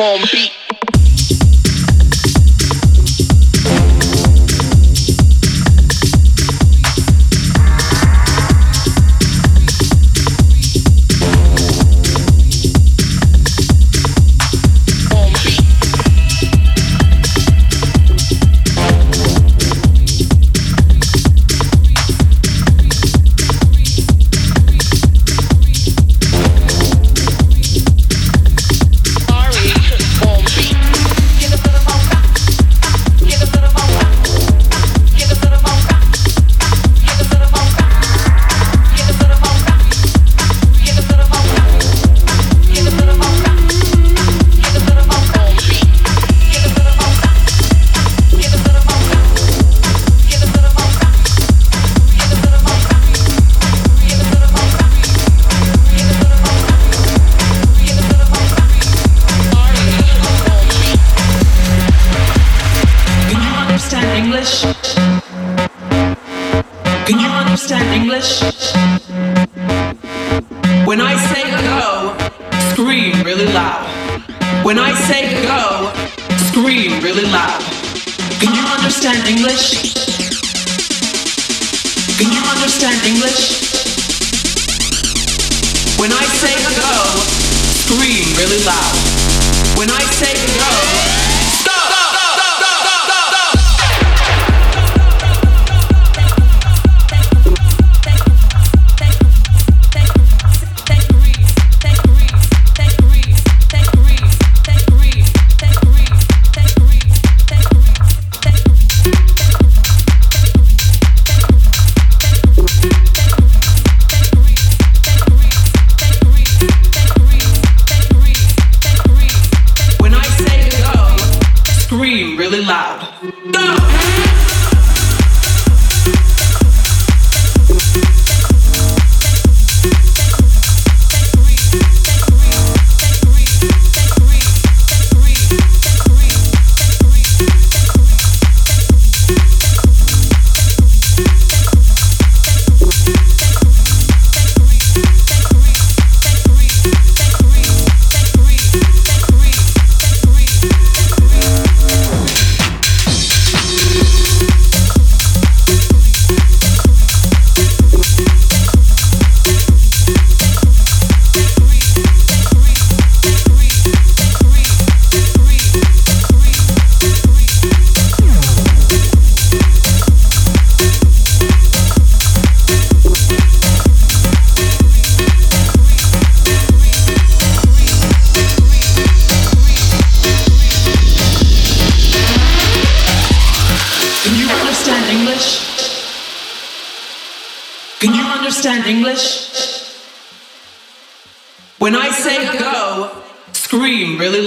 on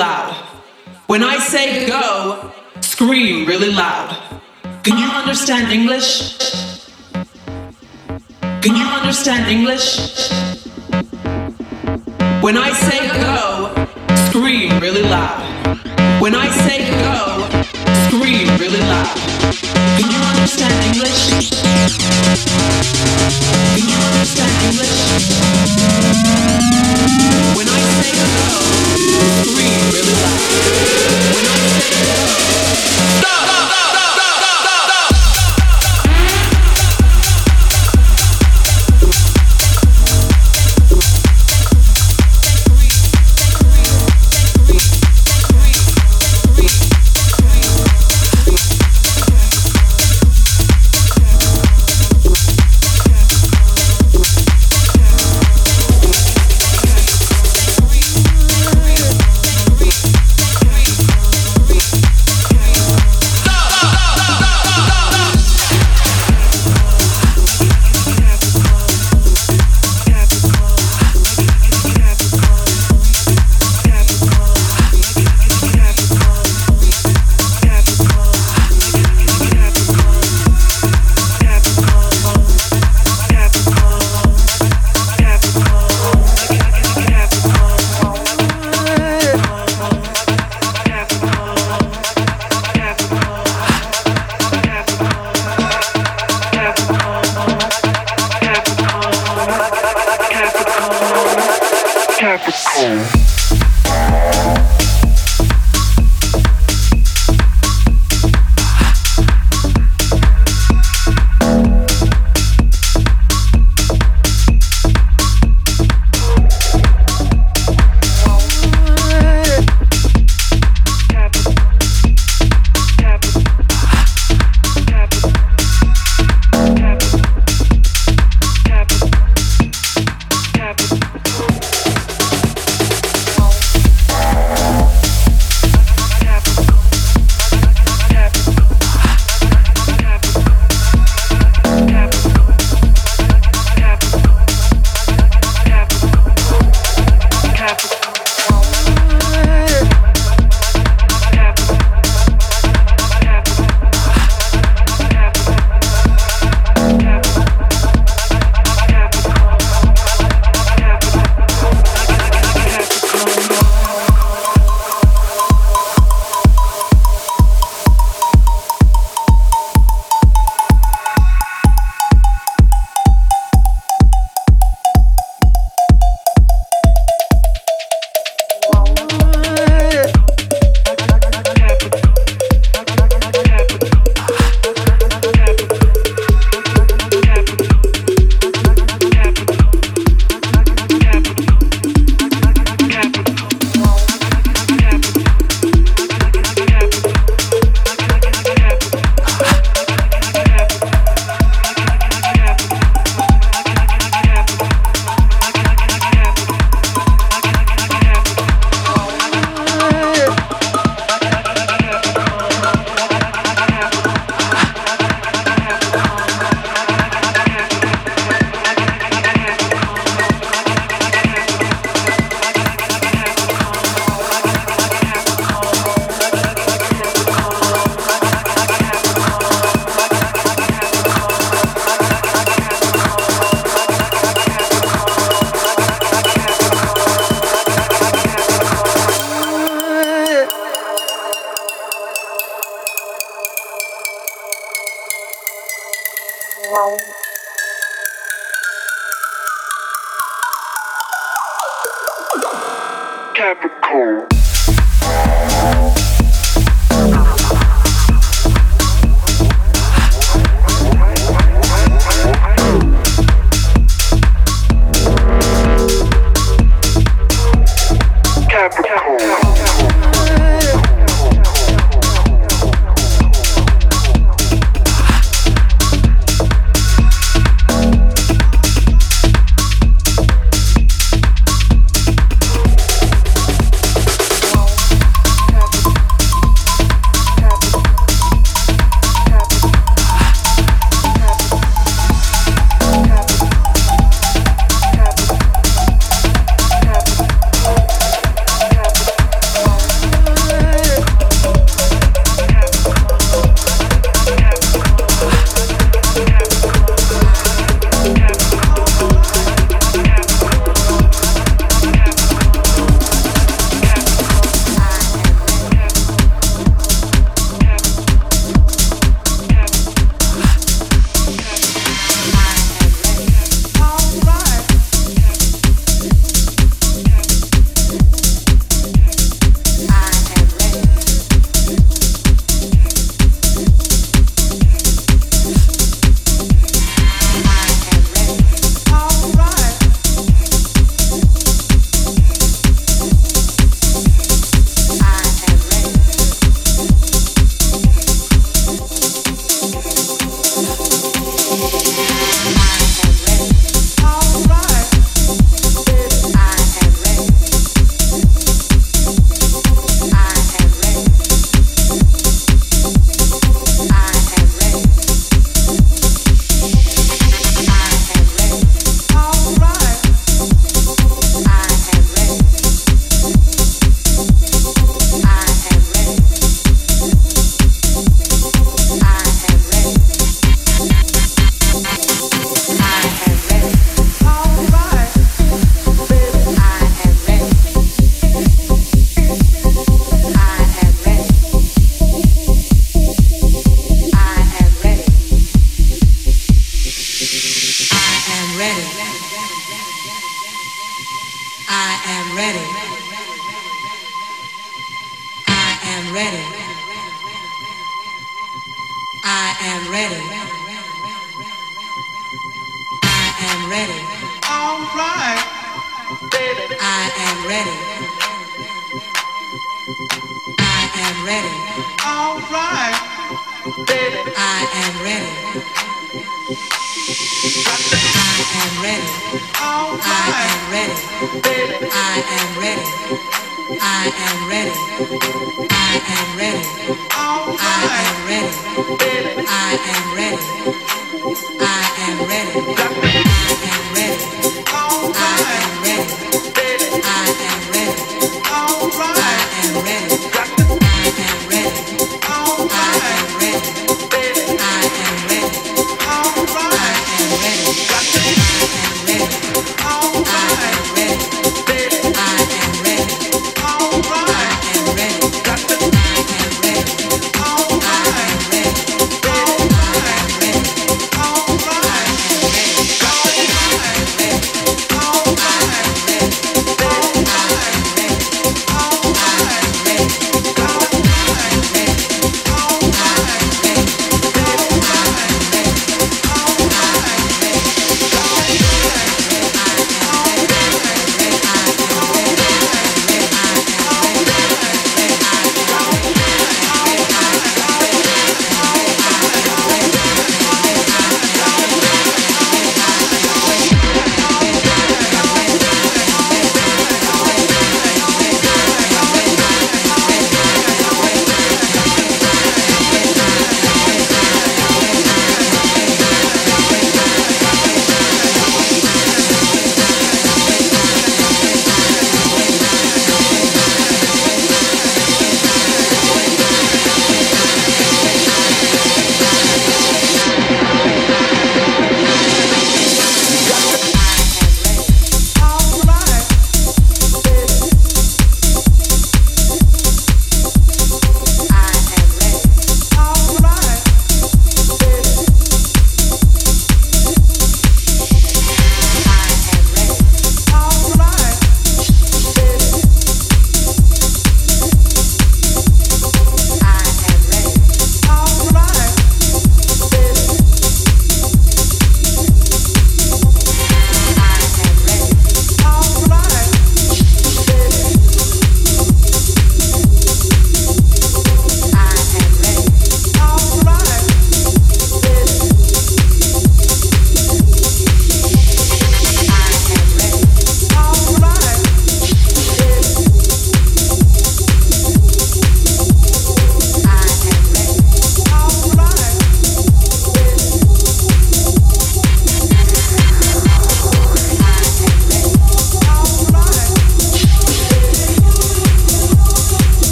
loud. When I say go, scream really loud. Can you understand English? Can you understand English? When I say go, scream really loud. When I say go, really loud. Can you understand English? Can you understand English? When I say go, scream really loud. When I say go, stop!